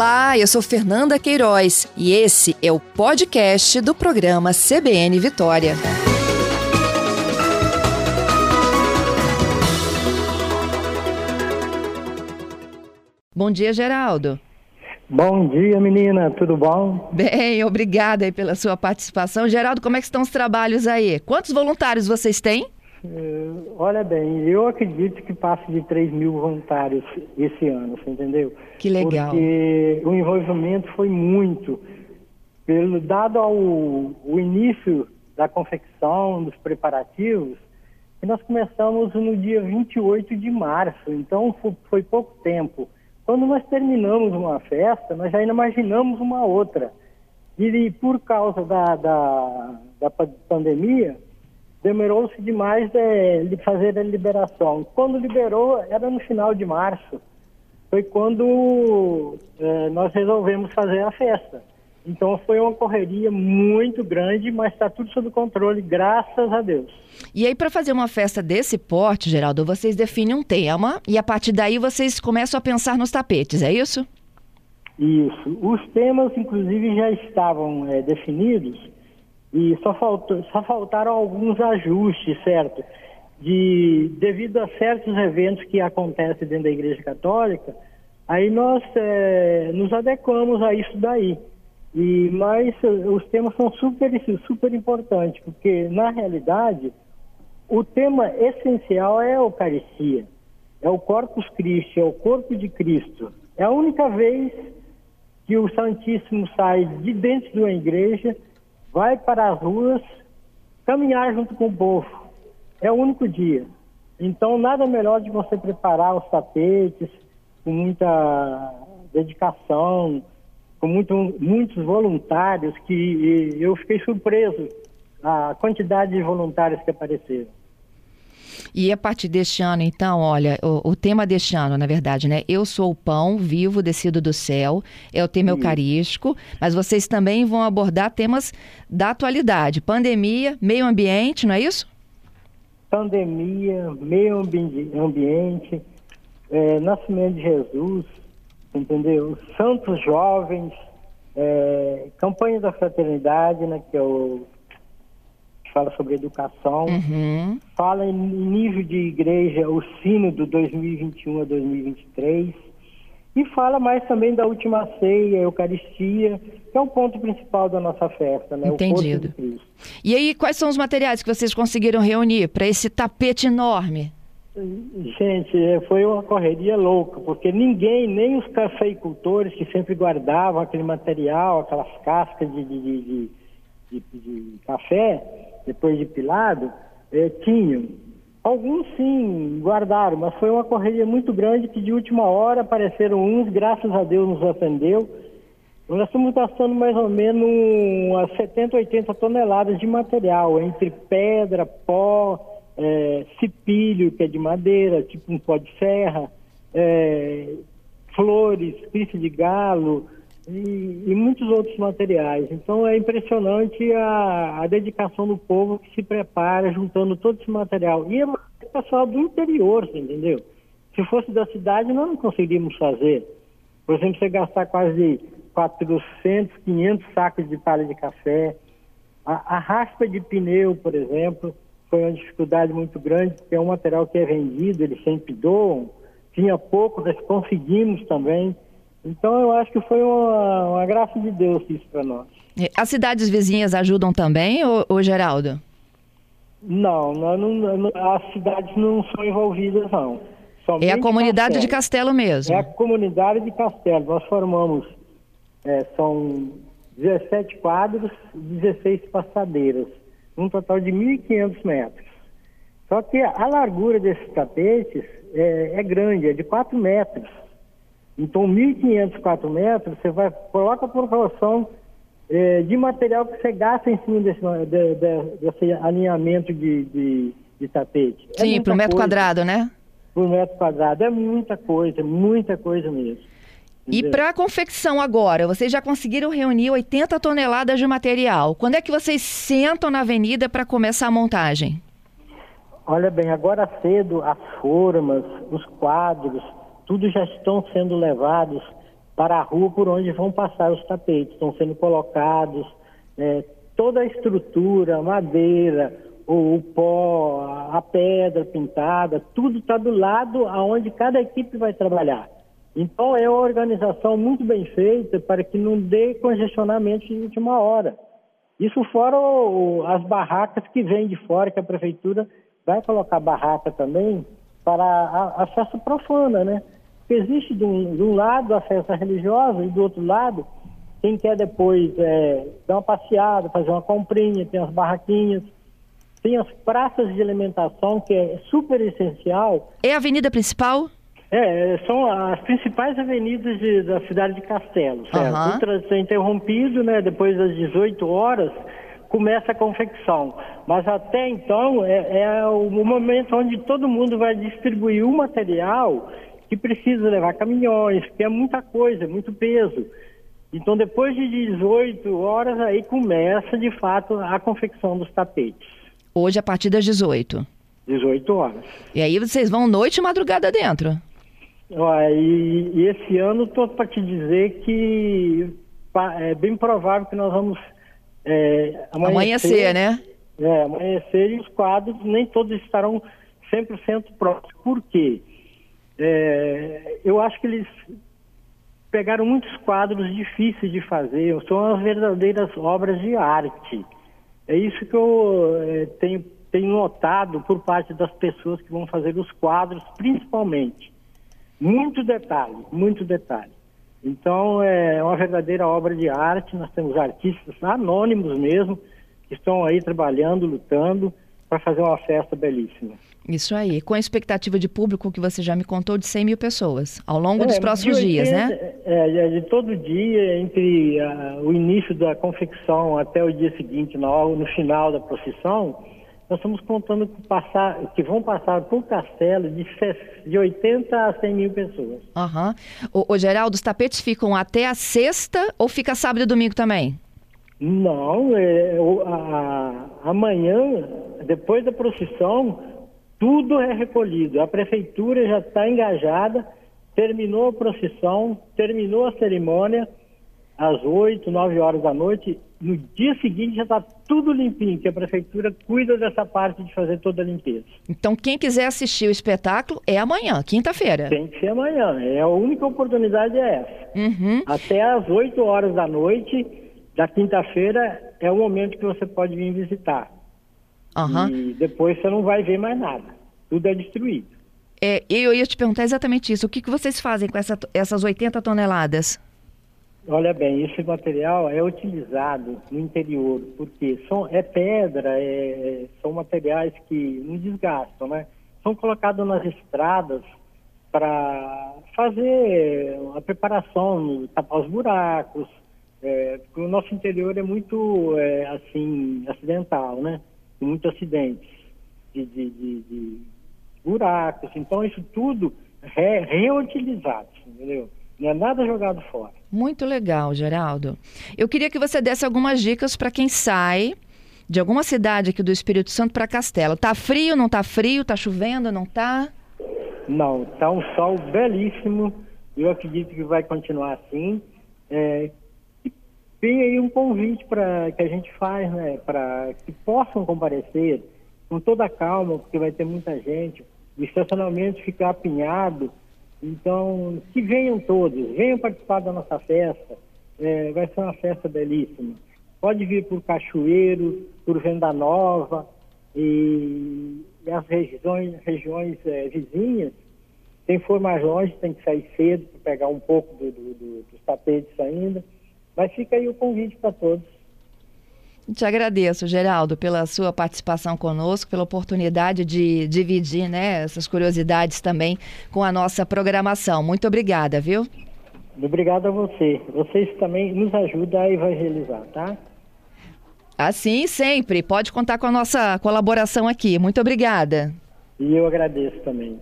Olá, eu sou Fernanda Queiroz e esse é o podcast do programa CBN Vitória. Bom dia, Geraldo. Bom dia, menina, tudo bom? Bem, obrigada aí pela sua participação. Geraldo, como é que estão os trabalhos aí? Quantos voluntários vocês têm? Uh, olha bem, eu acredito que passe de 3 mil voluntários esse ano, você entendeu? Que legal. Porque o envolvimento foi muito. Pelo, dado ao o início da confecção, dos preparativos, nós começamos no dia 28 de março, então foi, foi pouco tempo. Quando nós terminamos uma festa, nós já imaginamos uma outra. E por causa da, da, da pandemia, demorou-se demais de, de, fazer a liberação. Quando liberou, era no final de março. Foi quando é, nós resolvemos fazer a festa. Então foi uma correria muito grande, mas está tudo sob controle, graças a Deus. E aí, para fazer uma festa desse porte, Geraldo, vocês definem um tema e a partir daí vocês começam a pensar nos tapetes, é isso? Isso. Os temas, inclusive, já estavam é, definidos e só, faltou, só faltaram alguns ajustes, certo? De, devido a certos eventos que acontecem dentro da Igreja Católica, aí nós é, nos adequamos a isso daí. E, mas os temas são super, super importantes, porque na realidade o tema essencial é a Eucaristia, é o Corpus Christi, é o corpo de Cristo. É a única vez que o Santíssimo sai de dentro de uma igreja, vai para as ruas, caminhar junto com o povo. É o único dia. Então, nada melhor de você preparar os tapetes com muita dedicação, com muito, muitos voluntários que eu fiquei surpreso a quantidade de voluntários que apareceram. E a partir deste ano, então, olha, o, o, tema deste ano, na verdade, né? Eu sou o pão vivo descido do céu, é o tema Sim. eucarístico, mas vocês também vão abordar temas da atualidade, pandemia, meio ambiente, não é isso? Pandemia, meio ambiente, é, nascimento de Jesus, entendeu? Santos Jovens, é, campanha da fraternidade, né, que é o que fala sobre educação, uhum. fala em nível de igreja o sino do 2021 a 2023 e fala mais também da última ceia, Eucaristia, que é o ponto principal da nossa festa, né? Entendido. E aí, quais são os materiais que vocês conseguiram reunir para esse tapete enorme? Gente, é, foi uma correria louca, porque ninguém, nem os cafeicultores que sempre guardavam aquele material, aquelas cascas de, de, de, de, de café, depois de pilado, eh, tinham. Alguns sim guardaram, mas foi uma correria muito grande que de última hora apareceram uns, graças a Deus nos atendeu. Nós estamos gastando mais ou menos umas 70, 80 toneladas de material, entre pedra, pó, é, cipilho, que é de madeira, tipo um pó de serra, é, flores, pife de galo e, muitos outros materiais. Então é impressionante a, a, dedicação do povo que se prepara juntando todo esse material. E é pessoal do interior, entendeu? Se fosse da cidade, nós não conseguiríamos fazer. Por exemplo, você gastar quase 400, 500 sacos de palha de café, a, a raspa de pneu, por exemplo, foi uma dificuldade muito grande, porque é um material que é vendido, eles sempre doam, tinha pouco, nós conseguimos também. Então eu acho que foi uma, uma graça de Deus isso para nós. As cidades vizinhas ajudam também, ou, ou Geraldo? Não, não, não, as cidades não são envolvidas, não. Somente é a comunidade Castelo. de Castelo mesmo? É a comunidade de Castelo. Nós formamos, é, são 17 quadros e 16 passadeiras um total de 1.500 metros. Só que a largura desses tapetes é, é grande, é de 4 metros. Então, 1.500, 4 metros, você vai, coloca a proporção é, de material que você gasta em cima desse, de, de, desse alinhamento de, de, de tapete. É Sim, para o metro coisa. quadrado, né? Por metro quadrado. É muita coisa, muita coisa mesmo. E para a confecção agora, vocês já conseguiram reunir 80 toneladas de material. Quando é que vocês sentam na avenida para começar a montagem? Olha bem, agora cedo as formas, os quadros, tudo já estão sendo levados para a rua por onde vão passar os tapetes. Estão sendo colocados é, toda a estrutura, madeira, o, o pó, a, pedra pintada, tudo está do lado aonde cada equipe vai trabalhar. Então é uma organização muito bem feita para que não dê congestionamento de última hora. Isso fora o, as barracas que vêm de fora, que a prefeitura vai colocar barraca também para a, a festa profana, né? Existe de um, de um, lado a festa religiosa e do outro lado, quem quer depois é, dar uma passeada, fazer uma comprinha, tem as barraquinhas, tem as praças de alimentação, que é super essencial. É a avenida principal? É, são as principais avenidas de, da cidade de Castelo, certo? Uhum. O trânsito é interrompido, né? Depois das 18 horas começa a confecção. Mas até então é, é o momento onde todo mundo vai distribuir o material que precisa levar caminhões, que é muita coisa, muito peso. Então depois de 18 horas aí começa de fato a confecção dos tapetes. Hoje a partir das 18. 18 horas. E aí vocês vão noite e madrugada dentro? e, e, esse ano estou para te dizer que é bem provável que nós vamos é, amanhecer, amanhecer, né? É, amanhecer e os quadros nem todos estarão 100% prontos. Por quê? É, eu acho que eles pegaram muitos quadros difíceis de fazer, são as verdadeiras obras de arte. É isso que eu é, tenho, tenho notado por parte das pessoas que vão fazer os quadros, principalmente. Muito detalhe, muito detalhe. Então, é uma verdadeira obra de arte. Nós temos artistas anônimos mesmo, que estão aí trabalhando, lutando para fazer uma festa belíssima. Isso aí, com a expectativa de público que você já me contou de 100 mil pessoas ao longo é, dos próximos 80, dias, né? É, é, de todo dia, entre uh, o início da confecção até o dia seguinte, no, no final da procissão, nós estamos contando que, passar, que vão passar por Castelo de, de 80 a 100 mil pessoas. Uhum. O, o Geraldo, os tapetes ficam até a sexta ou fica sábado e domingo também? Não, é, a, amanhã, depois da procissão, tudo é recolhido. A prefeitura já está engajada, terminou a procissão, terminou a cerimônia, às 8, 9 horas da noite, no dia seguinte já está tudo limpinho, que a prefeitura cuida dessa parte de fazer toda a limpeza. Então, quem quiser assistir o espetáculo é amanhã, quinta-feira. Tem que ser amanhã. É a única oportunidade é essa. Uhum. Até às 8 horas da noite da quinta-feira é o momento que você pode vir visitar. Uhum. E depois você não vai ver mais nada. Tudo é destruído. É, eu ia te perguntar exatamente isso. O que, que vocês fazem com essa, essas 80 toneladas? Olha bem, esse material é utilizado no interior, porque são, é pedra, é, são materiais que não desgastam, né? São colocados nas estradas para fazer a preparação, tapar os buracos, é, porque o nosso interior é muito, é, assim, acidental, né? Muitos acidentes de, de, de, de buracos, então isso tudo é reutilizado, entendeu? Não é nada jogado fora. Muito legal, Geraldo. Eu queria que você desse algumas dicas para quem sai de alguma cidade aqui do Espírito Santo para Castelo. Tá frio, não tá frio? Tá chovendo, não tá? Não, tá um sol belíssimo. Eu acredito que vai continuar assim. É, tem aí um convite para que a gente faz, né, para que possam comparecer com toda a calma, porque vai ter muita gente. O estacionamento ficar apinhado então, que venham todos, venham participar da nossa festa. É, vai ser uma festa belíssima. Pode vir por Cachoeiro, por Venda Nova e, e as regiões, regiões é, vizinhas. Quem for mais longe tem que sair cedo para pegar um pouco do, do, do, dos tapetes ainda. Mas fica aí o convite para todos. Te agradeço, Geraldo, pela sua participação conosco, pela oportunidade de dividir né, essas curiosidades também com a nossa programação. Muito obrigada, viu? Obrigado a você. Vocês também nos ajudam a evangelizar, tá? Assim, sempre. Pode contar com a nossa colaboração aqui. Muito obrigada. E eu agradeço também.